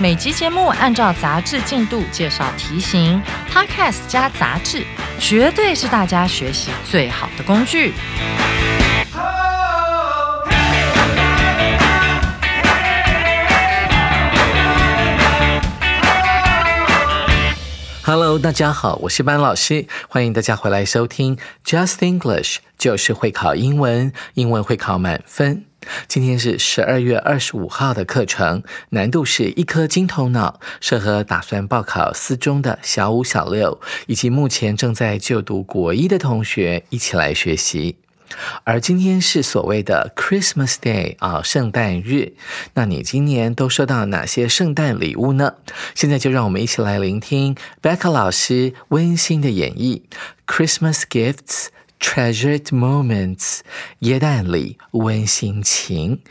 每集节目按照杂志进度介绍题型，Podcast 加杂志，绝对是大家学习最好的工具。Hello，大家好，我是班老师，欢迎大家回来收听 Just English，就是会考英文，英文会考满分。今天是十二月二十五号的课程，难度是一颗金头脑，适合打算报考四中的小五、小六，以及目前正在就读国一的同学一起来学习。而今天是所谓的 Christmas Day 啊，圣诞日。那你今年都收到哪些圣诞礼物呢？现在就让我们一起来聆听 Becca 老师温馨的演绎：Christmas Gifts, Treasured Moments，耶诞里温馨情。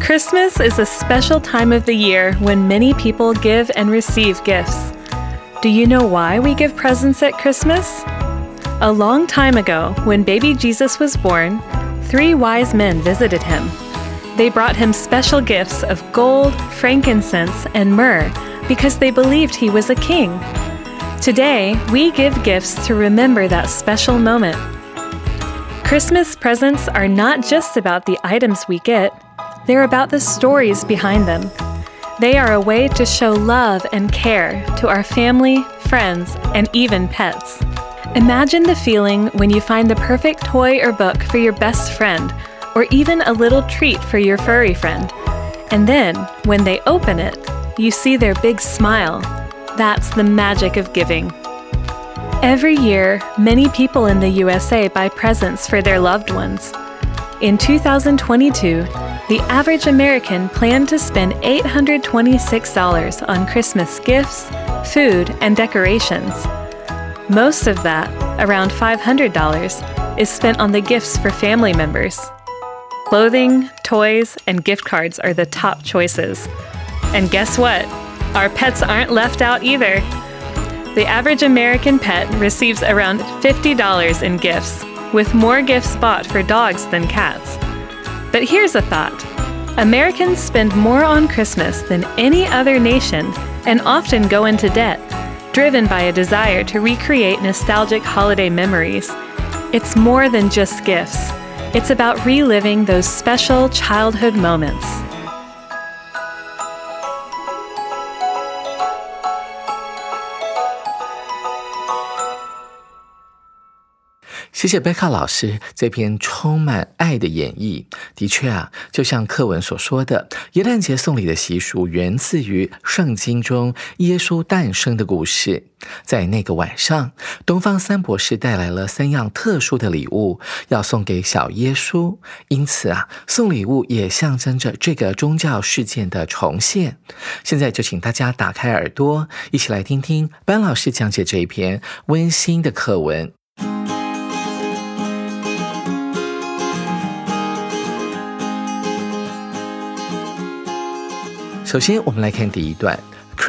Christmas is a special time of the year when many people give and receive gifts. Do you know why we give presents at Christmas? A long time ago, when baby Jesus was born, three wise men visited him. They brought him special gifts of gold, frankincense, and myrrh because they believed he was a king. Today, we give gifts to remember that special moment. Christmas presents are not just about the items we get, they're about the stories behind them. They are a way to show love and care to our family, friends, and even pets. Imagine the feeling when you find the perfect toy or book for your best friend, or even a little treat for your furry friend. And then, when they open it, you see their big smile. That's the magic of giving. Every year, many people in the USA buy presents for their loved ones. In 2022, the average American planned to spend $826 on Christmas gifts, food, and decorations. Most of that, around $500, is spent on the gifts for family members. Clothing, toys, and gift cards are the top choices. And guess what? Our pets aren't left out either. The average American pet receives around $50 in gifts, with more gifts bought for dogs than cats. But here's a thought Americans spend more on Christmas than any other nation and often go into debt, driven by a desire to recreate nostalgic holiday memories. It's more than just gifts, it's about reliving those special childhood moments. 谢谢贝卡老师这篇充满爱的演绎。的确啊，就像课文所说的，耶诞节送礼的习俗源自于圣经中耶稣诞生的故事。在那个晚上，东方三博士带来了三样特殊的礼物，要送给小耶稣。因此啊，送礼物也象征着这个宗教事件的重现。现在就请大家打开耳朵，一起来听听班老师讲解这一篇温馨的课文。首先，我们来看第一段。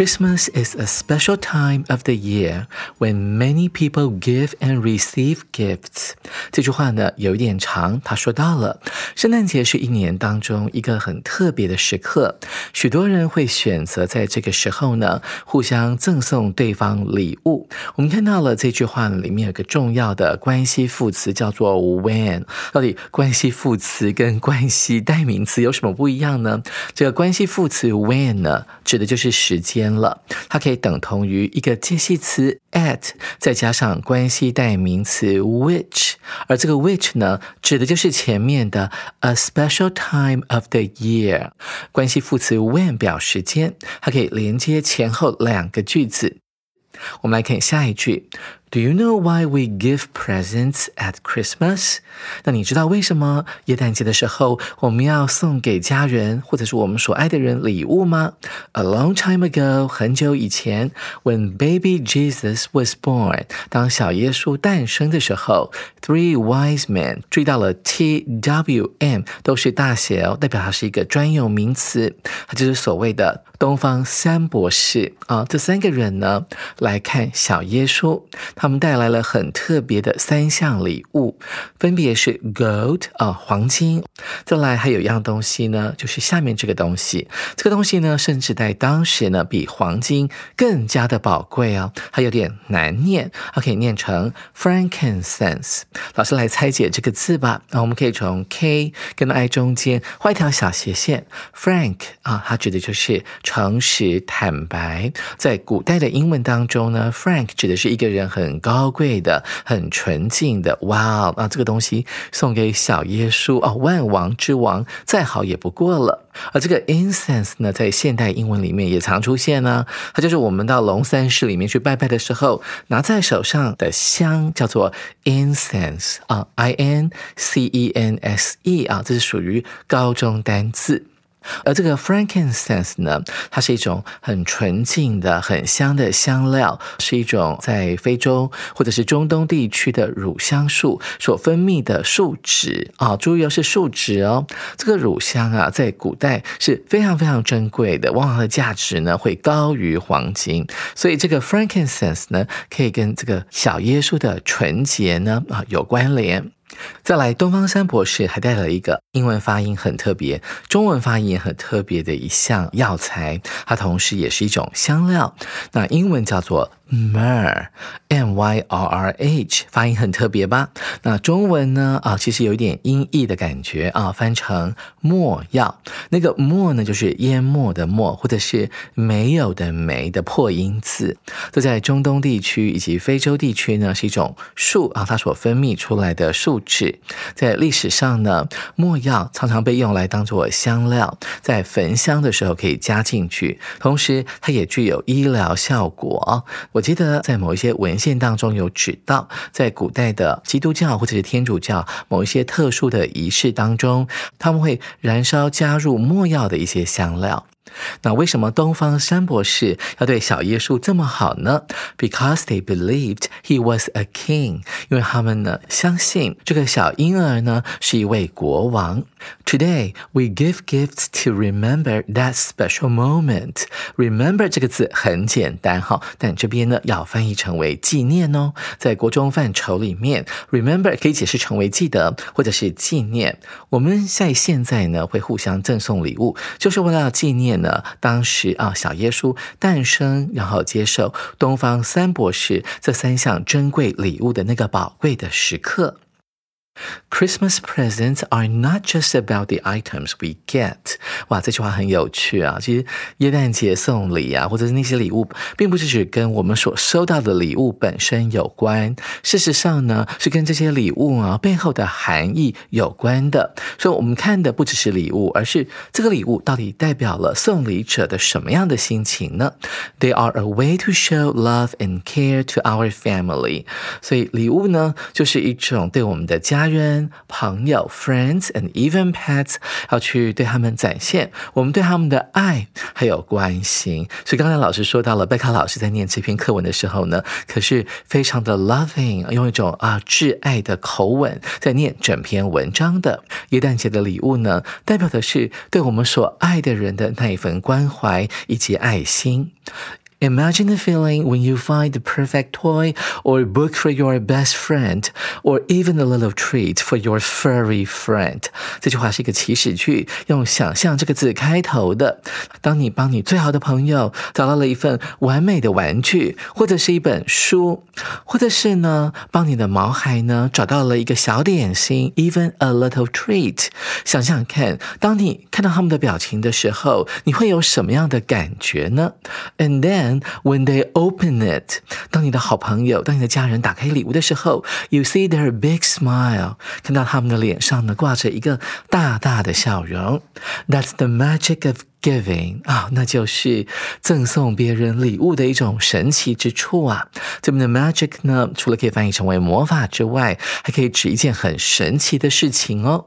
Christmas is a special time of the year when many people give and receive gifts。这句话呢有一点长，他说到了圣诞节是一年当中一个很特别的时刻，许多人会选择在这个时候呢互相赠送对方礼物。我们看到了这句话里面有个重要的关系副词叫做 when。到底关系副词跟关系代名词有什么不一样呢？这个关系副词 when 呢指的就是时间。了，它可以等同于一个介系词 at，再加上关系代名词 which，而这个 which 呢，指的就是前面的 a special time of the year。关系副词 when 表时间，它可以连接前后两个句子。我们来看下一句。Do you know why we give presents at Christmas？那你知道为什么耶诞节的时候我们要送给家人或者是我们所爱的人礼物吗？A long time ago，很久以前，when baby Jesus was born，当小耶稣诞生的时候，three wise men，注意到了 T W M 都是大写哦，代表它是一个专有名词，它就是所谓的东方三博士啊。这三个人呢，来看小耶稣。他们带来了很特别的三项礼物，分别是 gold 啊黄金，再来还有一样东西呢，就是下面这个东西。这个东西呢，甚至在当时呢，比黄金更加的宝贵哦。它有点难念，它可以念成 frankincense。老师来拆解这个字吧。那我们可以从 K 跟 I 中间画一条小斜线。Frank 啊，它指的就是诚实坦白。在古代的英文当中呢，Frank 指的是一个人很。高贵的、很纯净的，哇哦！啊，这个东西送给小耶稣哦，万王之王，再好也不过了。而这个 incense 呢，在现代英文里面也常出现呢，它就是我们到龙山寺里面去拜拜的时候拿在手上的香，叫做 incense 啊，i n c e n s e 啊，这是属于高中单字。而这个 frankincense 呢，它是一种很纯净的、很香的香料，是一种在非洲或者是中东地区的乳香树所分泌的树脂啊。注意哦，是树脂哦。这个乳香啊，在古代是非常非常珍贵的，往往的价值呢会高于黄金。所以这个 frankincense 呢，可以跟这个小耶稣的纯洁呢啊有关联。再来，东方三博士还带了一个英文发音很特别、中文发音也很特别的一项药材，它同时也是一种香料。那英文叫做。Myrrh，M Y R R H，发音很特别吧？那中文呢？啊，其实有一点音译的感觉啊，翻成没药。那个没呢，就是淹没的没，或者是没有的没的破音字。这在中东地区以及非洲地区呢，是一种树啊，它所分泌出来的树脂。在历史上呢，没药常常被用来当做香料，在焚香的时候可以加进去，同时它也具有医疗效果。我。记得在某一些文献当中有指到，在古代的基督教或者是天主教某一些特殊的仪式当中，他们会燃烧加入墨药的一些香料。那为什么东方三博士要对小耶稣这么好呢？Because they believed he was a king，因为他们呢相信这个小婴儿呢是一位国王。Today we give gifts to remember that special moment. Remember 这个字很简单哈，但这边呢要翻译成为纪念哦。在国中范畴里面，remember 可以解释成为记得或者是纪念。我们在现在呢会互相赠送礼物，就是为了纪念。呢，当时啊，小耶稣诞生，然后接受东方三博士这三项珍贵礼物的那个宝贵的时刻。Christmas presents are not just about the items we get。哇，这句话很有趣啊！其实耶诞节送礼啊，或者是那些礼物，并不是只跟我们所收到的礼物本身有关。事实上呢，是跟这些礼物啊背后的含义有关的。所以，我们看的不只是礼物，而是这个礼物到底代表了送礼者的什么样的心情呢？They are a way to show love and care to our family。所以，礼物呢，就是一种对我们的家。人、朋友、friends and even pets，要去对他们展现我们对他们的爱还有关心。所以刚才老师说到了，贝卡老师在念这篇课文的时候呢，可是非常的 loving，用一种啊挚爱的口吻在念整篇文章的。耶诞节的礼物呢，代表的是对我们所爱的人的那一份关怀以及爱心。Imagine the feeling when you find the perfect toy or book for your best friend, or even a little treat for your furry friend。这句话是一个祈使句，用“想象”这个字开头的。当你帮你最好的朋友找到了一份完美的玩具，或者是一本书，或者是呢，帮你的毛孩呢找到了一个小点心，even a little treat。想想看，当你看到他们的表情的时候，你会有什么样的感觉呢？And then when they open it，当你的好朋友、当你的家人打开礼物的时候，you see their big smile，看到他们的脸上呢挂着一个大大的笑容。That's the magic of giving 啊，那就是赠送别人礼物的一种神奇之处啊。这边的 magic 呢，除了可以翻译成为魔法之外，还可以指一件很神奇的事情哦。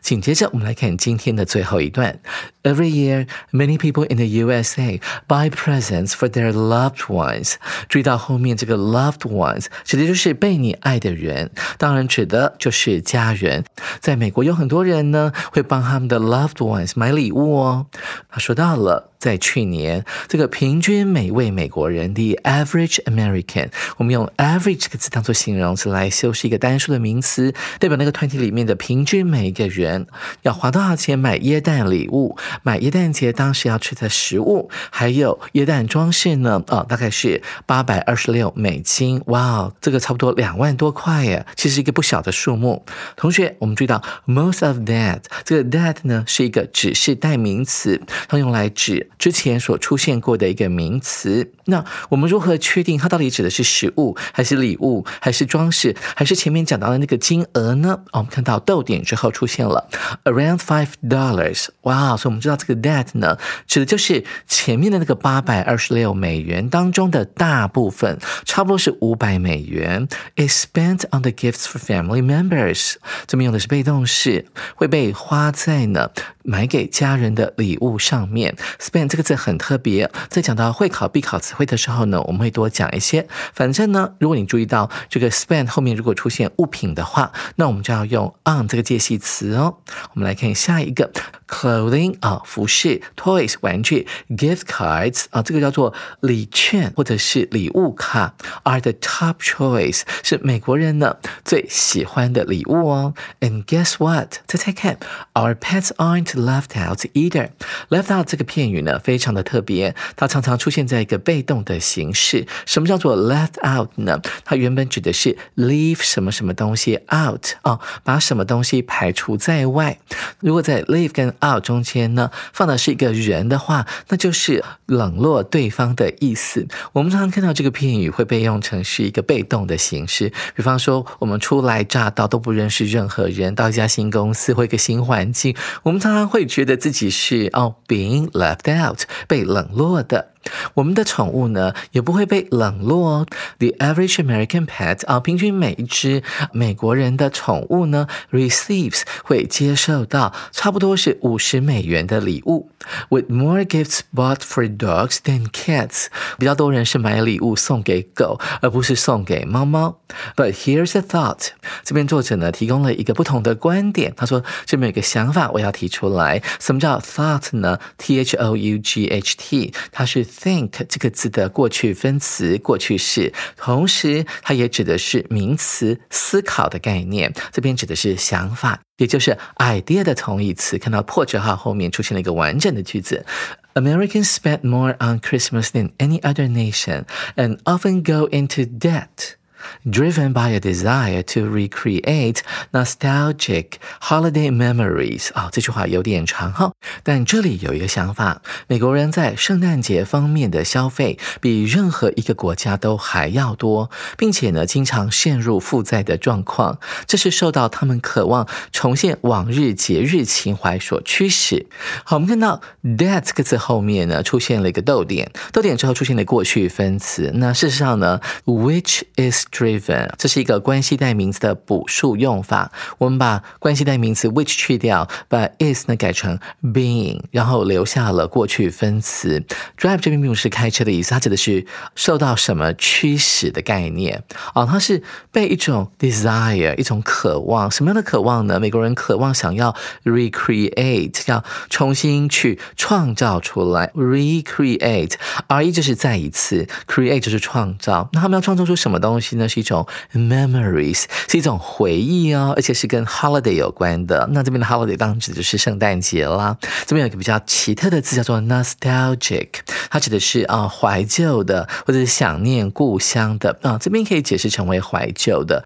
紧接着，我们来看今天的最后一段。Every year, many people in the USA buy presents for their loved ones。注意到后面这个 loved ones 指的就是被你爱的人，当然指的就是家人。在美国有很多人呢会帮他们的 loved ones 买礼物哦。他说到了。在去年，这个平均每位美国人，the average American，我们用 average 这个词当做形容词来修饰一个单数的名词，代表那个团体里面的平均每一个人要花多少钱买耶诞礼物，买耶诞节当时要吃的食物，还有耶诞装饰呢？啊，大概是八百二十六美金。哇哦，这个差不多两万多块耶，其实一个不小的数目。同学，我们注意到 most of that，这个 that 呢是一个指示代名词，它用来指。之前所出现过的一个名词，那我们如何确定它到底指的是食物，还是礼物，还是装饰，还是前面讲到的那个金额呢？我们看到逗点之后出现了 around five dollars，哇！所以我们知道这个 that 呢，指的就是前面的那个八百二十六美元当中的大部分，差不多是五百美元，is spent on the gifts for family members。这边用的是被动式，会被花在呢买给家人的礼物上面，spend。这个字很特别，在讲到会考必考词汇的时候呢，我们会多讲一些。反正呢，如果你注意到这个 spend 后面如果出现物品的话，那我们就要用 on 这个介系词哦。我们来看下一个 clothing 啊，服饰，toys 玩具，gift cards 啊，这个叫做礼券或者是礼物卡，are the top choice 是美国人呢最喜欢的礼物哦。And guess what？猜猜看，our pets aren't left out either。left out 这个片语呢？非常的特别，它常常出现在一个被动的形式。什么叫做 left out 呢？它原本指的是 leave 什么什么东西 out 啊，把什么东西排除在外。如果在 leave 跟 out 中间呢，放的是一个人的话，那就是冷落对方的意思。我们常常看到这个片语会被用成是一个被动的形式。比方说，我们初来乍到都不认识任何人，到一家新公司或一个新环境，我们常常会觉得自己是哦 being left out 被冷落的。我们的宠物呢，也不会被冷落哦。The average American pet 啊，平均每一只美国人的宠物呢，receives 会接受到差不多是五十美元的礼物。With more gifts bought for dogs than cats，比较多人是买礼物送给狗，而不是送给猫猫。But here's a thought，这边作者呢提供了一个不同的观点。他说这边有个想法我要提出来。什么叫 thought 呢？T H O U G H T，它是 think 这个字的过去分词过去式，同时它也指的是名词思考的概念。这边指的是想法，也就是 idea 的同义词。看到破折号后面出现了一个完整的句子：Americans spend more on Christmas than any other nation and often go into debt. Driven by a desire to recreate nostalgic holiday memories 啊，这句话有点长哈，但这里有一个想法：美国人在圣诞节方面的消费比任何一个国家都还要多，并且呢，经常陷入负债的状况。这是受到他们渴望重现往日节日情怀所驱使。好，我们看到 that 这个字后面呢，出现了一个逗点，逗点之后出现了过去分词。那事实上呢，which is Driven，这是一个关系代名词的补数用法。我们把关系代名词 which 去掉，把 is 呢改成 being，然后留下了过去分词。Drive 这边并不是开车的意思，它指的是受到什么驱使的概念啊？它是被一种 desire，一种渴望。什么样的渴望呢？美国人渴望想要 recreate，要重新去创造出来。recreate，R E 就是再一次，create 就是创造。那他们要创造出什么东西呢？是一种 memories，是一种回忆哦，而且是跟 holiday 有关的。那这边的 holiday 当然指的就是圣诞节啦。这边有一个比较奇特的字叫做 nostalgic，它指的是啊怀旧的，或者是想念故乡的啊。这边可以解释成为怀旧的。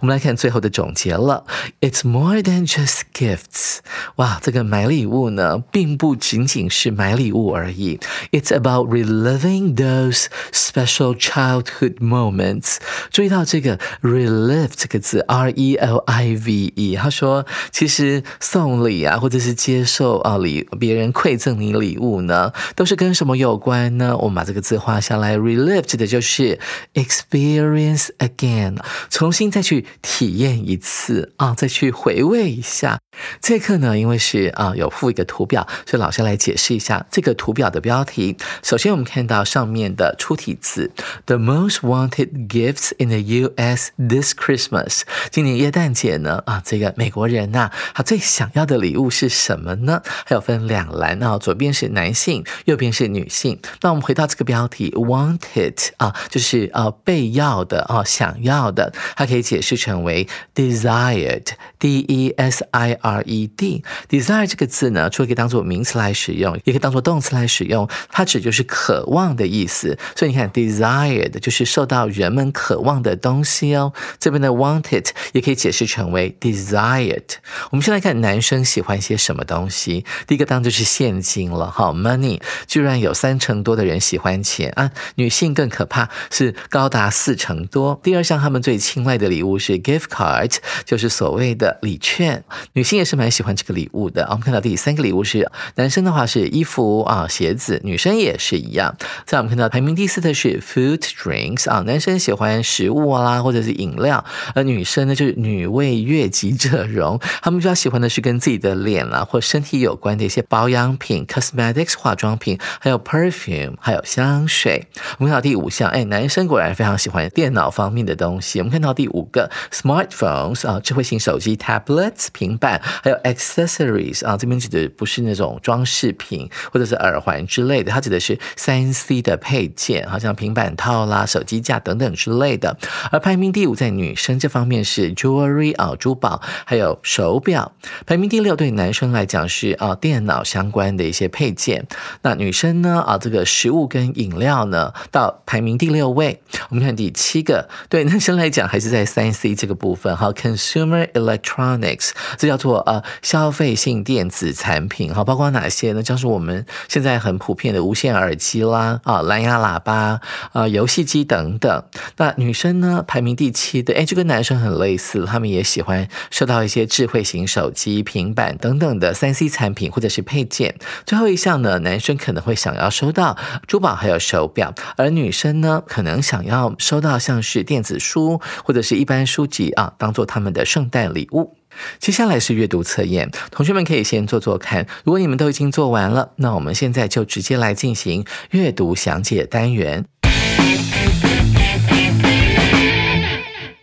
我们来看最后的总结了。It's more than just gifts。哇，这个买礼物呢，并不仅仅是买礼物而已。It's about reliving those special childhood moments。注意到这个 relive 这个字，R E L I V E。他说，其实送礼啊，或者是接受啊礼别人馈赠你礼物呢，都是跟什么有关呢？我们把这个字画下来，relive 指的就是 experience again，重新再。再去体验一次啊，再去回味一下。这课呢，因为是啊有附一个图表，所以老师来解释一下这个图表的标题。首先，我们看到上面的出题词：The most wanted gifts in the U.S. this Christmas。今年耶诞节呢啊，这个美国人呐，他最想要的礼物是什么呢？还有分两栏啊，左边是男性，右边是女性。那我们回到这个标题，wanted 啊，就是啊被要的啊，想要的，它可以。解释成为 desired，d e s i r e d，desire 这个字呢，除了可以当做名词来使用，也可以当做动词来使用，它指就是渴望的意思。所以你看，desired 就是受到人们渴望的东西哦。这边的 wanted 也可以解释成为 desired。我们先来看男生喜欢些什么东西。第一个当就是现金了，哈，money，居然有三成多的人喜欢钱啊。女性更可怕，是高达四成多。第二项他们最青睐的礼。礼物是 gift card，就是所谓的礼券。女性也是蛮喜欢这个礼物的。我们看到第三个礼物是男生的话是衣服啊鞋子，女生也是一样。在我们看到排名第四的是 food drinks 啊，男生喜欢食物啦或者是饮料，而女生呢就是女为悦己者容，他们比较喜欢的是跟自己的脸啦或身体有关的一些保养品 cosmetics 化妆品，还有 perfume 还有香水。我们看到第五项，哎，男生果然非常喜欢电脑方面的东西。我们看到第五。个 smartphones 啊，智慧型手机 tablets 平板，还有 accessories 啊，这边指的不是那种装饰品或者是耳环之类的，它指的是三 C 的配件，好像平板套啦、手机架等等之类的。而排名第五在女生这方面是 jewelry 啊，珠宝，还有手表。排名第六对男生来讲是啊，电脑相关的一些配件。那女生呢啊，这个食物跟饮料呢，到排名第六位。我们看第七个，对男生来讲还是在三 C 这个部分哈，consumer electronics，这叫做呃消费性电子产品哈，包括哪些呢？像是我们现在很普遍的无线耳机啦，啊蓝牙喇叭啊游戏机等等。那女生呢排名第七的，哎，就跟男生很类似，他们也喜欢收到一些智慧型手机、平板等等的三 C 产品或者是配件。最后一项呢，男生可能会想要收到珠宝还有手表，而女生呢可能想要收到像是电子书或者是一。般书籍啊，当做他们的圣诞礼物。接下来是阅读测验，同学们可以先做做看。如果你们都已经做完了，那我们现在就直接来进行阅读详解单元。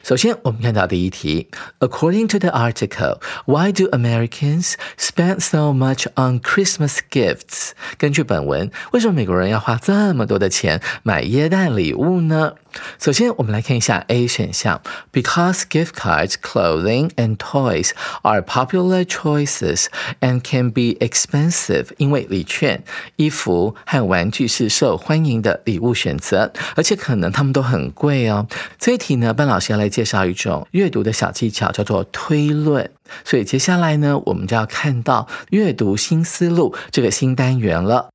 首先，我们看到第一题，According to the article, why do Americans spend so much on Christmas gifts？根据本文，为什么美国人要花这么多的钱买耶诞礼物呢？首先，我们来看一下 A 选项，Because gift cards, clothing, and toys are popular choices and can be expensive。因为礼券、衣服和玩具是受欢迎的礼物选择，而且可能他们都很贵哦。这一题呢，班老师要来 介绍一种阅读的小技巧，叫做推论。所以接下来呢，我们就要看到阅读新思路这个新单元了。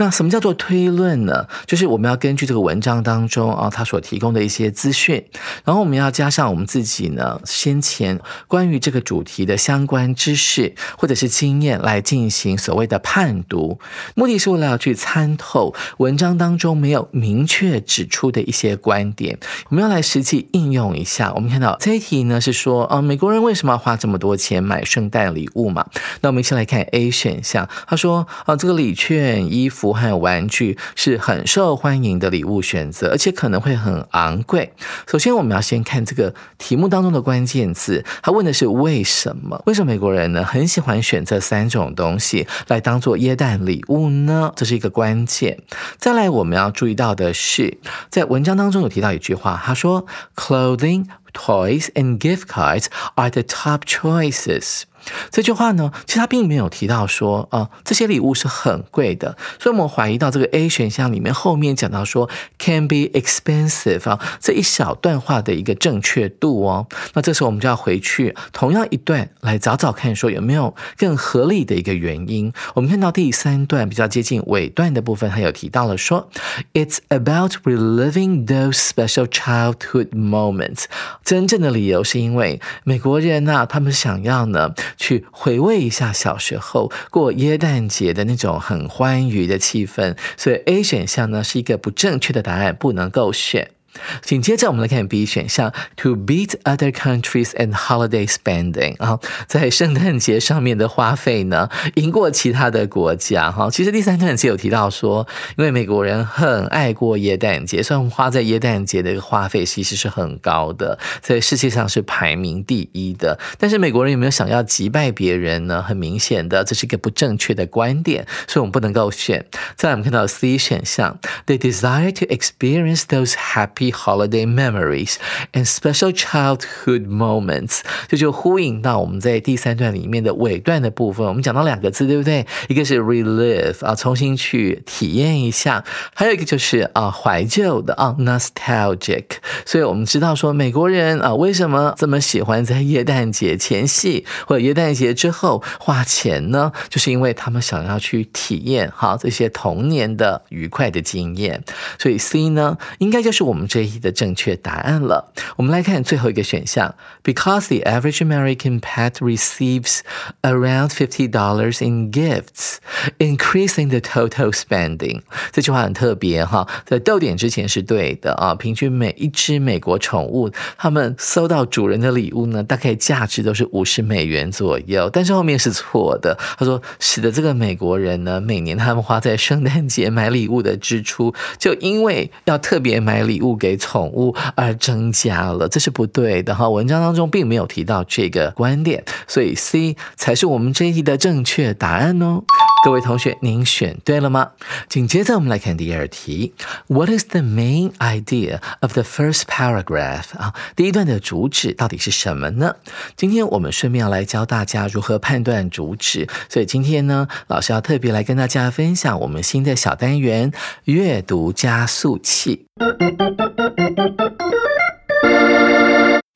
那什么叫做推论呢？就是我们要根据这个文章当中啊，他所提供的一些资讯，然后我们要加上我们自己呢先前关于这个主题的相关知识或者是经验来进行所谓的判读，目的是为了要去参透文章当中没有明确指出的一些观点。我们要来实际应用一下。我们看到这一题呢是说啊，美国人为什么要花这么多钱买圣诞礼物嘛？那我们一起来看 A 选项，他说啊，这个礼券、衣服。还有玩具是很受欢迎的礼物选择，而且可能会很昂贵。首先，我们要先看这个题目当中的关键字，他问的是为什么？为什么美国人呢很喜欢选这三种东西来当做耶诞礼物呢？这是一个关键。再来，我们要注意到的是，在文章当中有提到一句话，他说：“Clothing, toys and gift cards are the top choices。”这句话呢，其实他并没有提到说啊，这些礼物是很贵的，所以我们怀疑到这个 A 选项里面后面讲到说 can be expensive 啊，这一小段话的一个正确度哦。那这时候我们就要回去同样一段来找找看，说有没有更合理的一个原因。我们看到第三段比较接近尾段的部分，还有提到了说，It's about reliving those special childhood moments。真正的理由是因为美国人呐，他们想要呢去回味一下小时候过耶诞节的那种很欢愉的气氛，所以 A 选项呢是一个不正确的答案，不能够选。紧接着我们来看 B 选项，to beat other countries and holiday spending 啊，在圣诞节上面的花费呢，赢过其他的国家哈。其实第三段节有提到说，因为美国人很爱过耶诞节，所以花在耶诞节的一个花费其实是很高的，在世界上是排名第一的。但是美国人有没有想要击败别人呢？很明显的，这是一个不正确的观点，所以我们不能够选。再来我们看到 C 选项，they desire to experience those happy holiday memories and special childhood moments，这就呼应到我们在第三段里面的尾段的部分。我们讲到两个字，对不对？一个是 relive 啊，重新去体验一下；还有一个就是啊，怀旧的啊，nostalgic。所以我们知道说，美国人啊，为什么这么喜欢在耶诞节前夕或者耶诞节之后花钱呢？就是因为他们想要去体验哈这些童年的愉快的经验。所以 C 呢，应该就是我们。这一的正确答案了。我们来看最后一个选项，Because the average American pet receives around fifty dollars in gifts, increasing the total spending。这句话很特别哈，在逗点之前是对的啊。平均每一只美国宠物，他们收到主人的礼物呢，大概价值都是五十美元左右。但是后面是错的，他说使得这个美国人呢，每年他们花在圣诞节买礼物的支出，就因为要特别买礼物。给宠物而增加了，这是不对的哈。文章当中并没有提到这个观点，所以 C 才是我们这一题的正确答案哦。各位同学，您选对了吗？紧接着我们来看第二题，What is the main idea of the first paragraph？啊，第一段的主旨到底是什么呢？今天我们顺便要来教大家如何判断主旨，所以今天呢，老师要特别来跟大家分享我们新的小单元——阅读加速器。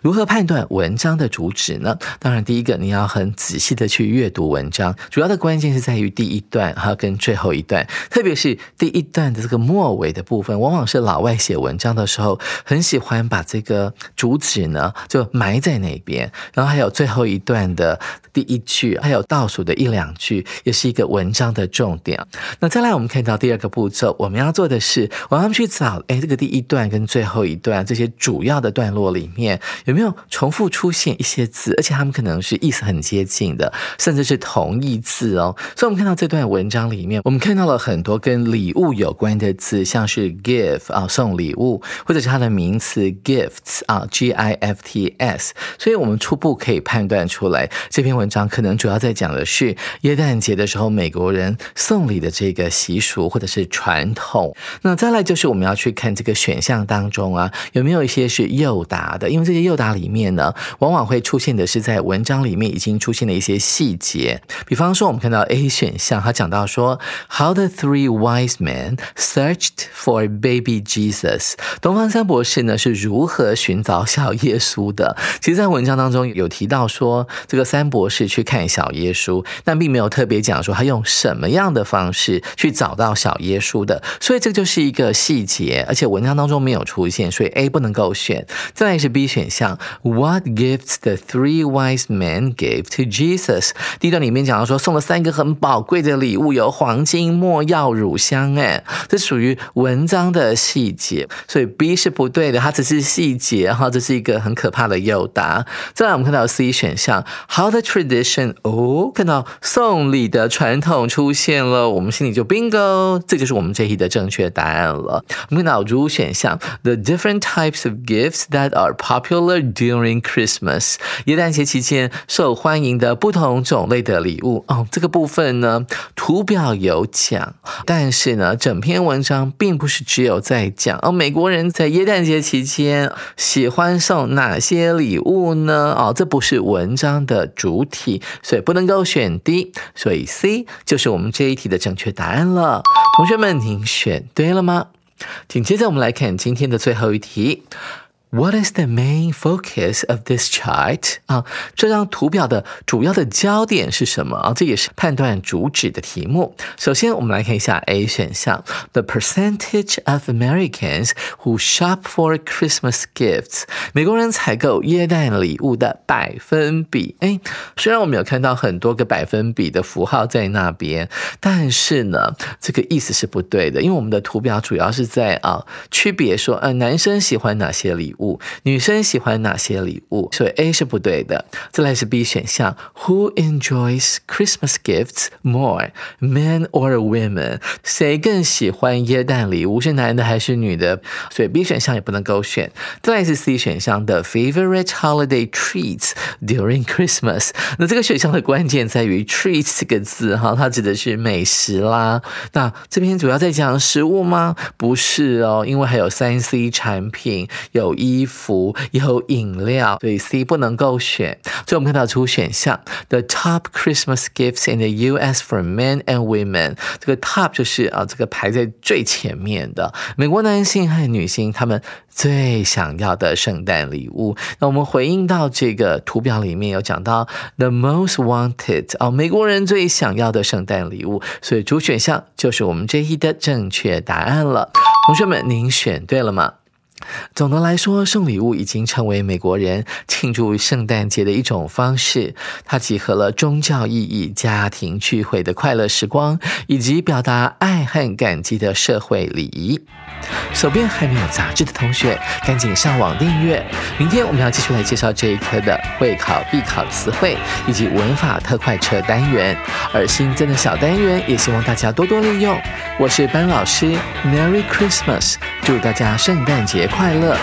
如何判断文章的主旨呢？当然，第一个你要很仔细的去阅读文章，主要的关键是在于第一段哈跟最后一段，特别是第一段的这个末尾的部分，往往是老外写文章的时候很喜欢把这个主旨呢就埋在那边，然后还有最后一段的第一句，还有倒数的一两句，也是一个文章的重点。那再来，我们看到第二个步骤，我们要做的是，我们去找哎这个第一段跟最后一段这些主要的段落里面。有没有重复出现一些字，而且他们可能是意思很接近的，甚至是同义字哦。所以，我们看到这段文章里面，我们看到了很多跟礼物有关的字，像是 give 啊，送礼物，或者是它的名词 gifts 啊，G I F T S。所以我们初步可以判断出来，这篇文章可能主要在讲的是耶诞节的时候美国人送礼的这个习俗或者是传统。那再来就是我们要去看这个选项当中啊，有没有一些是诱答的，因为这些诱答。它里面呢，往往会出现的是在文章里面已经出现的一些细节，比方说我们看到 A 选项，它讲到说，How the three wise men searched for baby Jesus。东方三博士呢是如何寻找小耶稣的？其实，在文章当中有提到说，这个三博士去看小耶稣，但并没有特别讲说他用什么样的方式去找到小耶稣的，所以这就是一个细节，而且文章当中没有出现，所以 A 不能够选。再来是 B 选项。What gifts the three wise men gave to Jesus？第一段里面讲到说送了三个很宝贵的礼物，有黄金、墨药、乳香，哎，这属于文章的细节，所以 B 是不对的，它只是细节哈，这是一个很可怕的诱答。再来我们看到 C 选项，How the tradition？哦，看到送礼的传统出现了，我们心里就 bingo，这就是我们这一题的正确答案了。我们看到如选项，The different types of gifts that are popular during Christmas。耶诞节期间受欢迎的不同种类的礼物哦，这个部分呢，图表有讲，但是呢，整篇文章并不是只有在讲哦，美国人在耶诞节期间喜欢送哪些礼物呢？哦，这不是文章的主体，所以不能够选 D，所以 C 就是我们这一题的正确答案了。同学们，您选对了吗？紧接着我们来看今天的最后一题。What is the main focus of this chart？啊，这张图表的主要的焦点是什么啊？这也是判断主旨的题目。首先，我们来看一下 A 选项：The percentage of Americans who shop for Christmas gifts，美国人采购耶诞礼物的百分比。哎，虽然我们有看到很多个百分比的符号在那边，但是呢，这个意思是不对的，因为我们的图表主要是在啊区别说，呃，男生喜欢哪些礼物。女生喜欢哪些礼物？所以 A 是不对的。再来是 B 选项，Who enjoys Christmas gifts more, men or women？谁更喜欢耶诞礼物？是男的还是女的？所以 B 选项也不能勾选。再来是 C 选项的 favorite holiday treats during Christmas。那这个选项的关键在于 treats 这个字哈，它指的是美食啦。那这边主要在讲食物吗？不是哦，因为还有三 C 产品，有一。衣服有饮料，所以 C 不能够选。所以我们看到出选项，The top Christmas gifts in the U.S. for men and women。这个 top 就是啊，这个排在最前面的美国男性和女性他们最想要的圣诞礼物。那我们回应到这个图表里面有讲到 The most wanted 啊，美国人最想要的圣诞礼物，所以主选项就是我们这一的正确答案了。同学们，您选对了吗？总的来说，送礼物已经成为美国人庆祝圣诞节的一种方式。它集合了宗教意义、家庭聚会的快乐时光，以及表达爱和感激的社会礼仪。手边还没有杂志的同学，赶紧上网订阅。明天我们要继续来介绍这一科的会考必考词汇以及文法特快车单元，而新增的小单元也希望大家多多利用。我是班老师，Merry Christmas，祝大家圣诞节快乐。